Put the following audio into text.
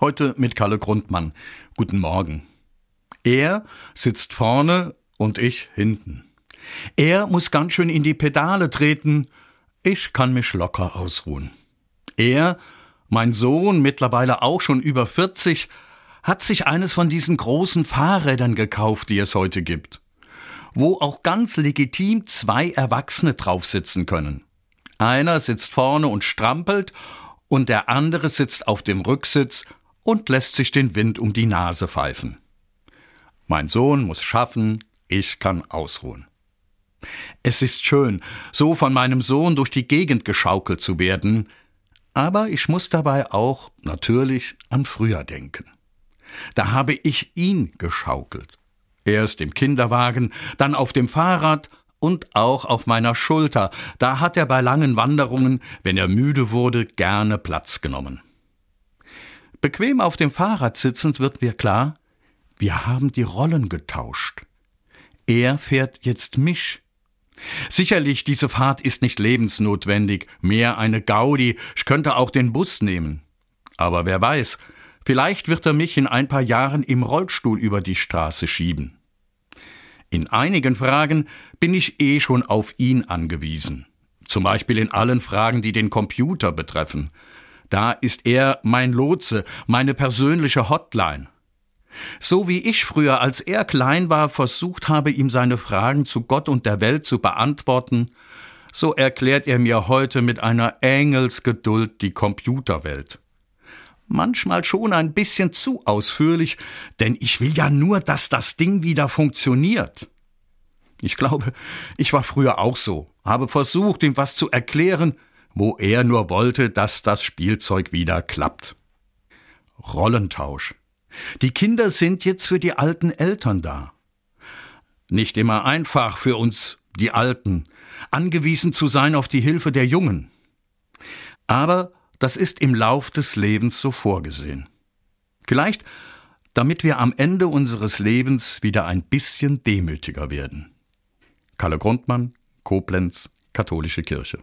Heute mit Kalle Grundmann. Guten Morgen. Er sitzt vorne und ich hinten. Er muss ganz schön in die Pedale treten, ich kann mich locker ausruhen. Er, mein Sohn, mittlerweile auch schon über 40, hat sich eines von diesen großen Fahrrädern gekauft, die es heute gibt, wo auch ganz legitim zwei Erwachsene drauf sitzen können. Einer sitzt vorne und strampelt und der andere sitzt auf dem Rücksitz und lässt sich den Wind um die Nase pfeifen. Mein Sohn muss schaffen, ich kann ausruhen. Es ist schön, so von meinem Sohn durch die Gegend geschaukelt zu werden, aber ich muss dabei auch natürlich an früher denken. Da habe ich ihn geschaukelt. Erst im Kinderwagen, dann auf dem Fahrrad und auch auf meiner Schulter. Da hat er bei langen Wanderungen, wenn er müde wurde, gerne Platz genommen. Bequem auf dem Fahrrad sitzend wird mir klar, wir haben die Rollen getauscht. Er fährt jetzt mich. Sicherlich, diese Fahrt ist nicht lebensnotwendig, mehr eine Gaudi, ich könnte auch den Bus nehmen. Aber wer weiß, vielleicht wird er mich in ein paar Jahren im Rollstuhl über die Straße schieben. In einigen Fragen bin ich eh schon auf ihn angewiesen. Zum Beispiel in allen Fragen, die den Computer betreffen. Da ist er mein Lotse, meine persönliche Hotline. So wie ich früher, als er klein war, versucht habe, ihm seine Fragen zu Gott und der Welt zu beantworten, so erklärt er mir heute mit einer Engelsgeduld die Computerwelt. Manchmal schon ein bisschen zu ausführlich, denn ich will ja nur, dass das Ding wieder funktioniert. Ich glaube, ich war früher auch so, habe versucht, ihm was zu erklären, wo er nur wollte, dass das Spielzeug wieder klappt. Rollentausch. Die Kinder sind jetzt für die alten Eltern da. Nicht immer einfach für uns, die Alten, angewiesen zu sein auf die Hilfe der Jungen. Aber das ist im Lauf des Lebens so vorgesehen. Vielleicht, damit wir am Ende unseres Lebens wieder ein bisschen demütiger werden. Kalle Grundmann, Koblenz, Katholische Kirche.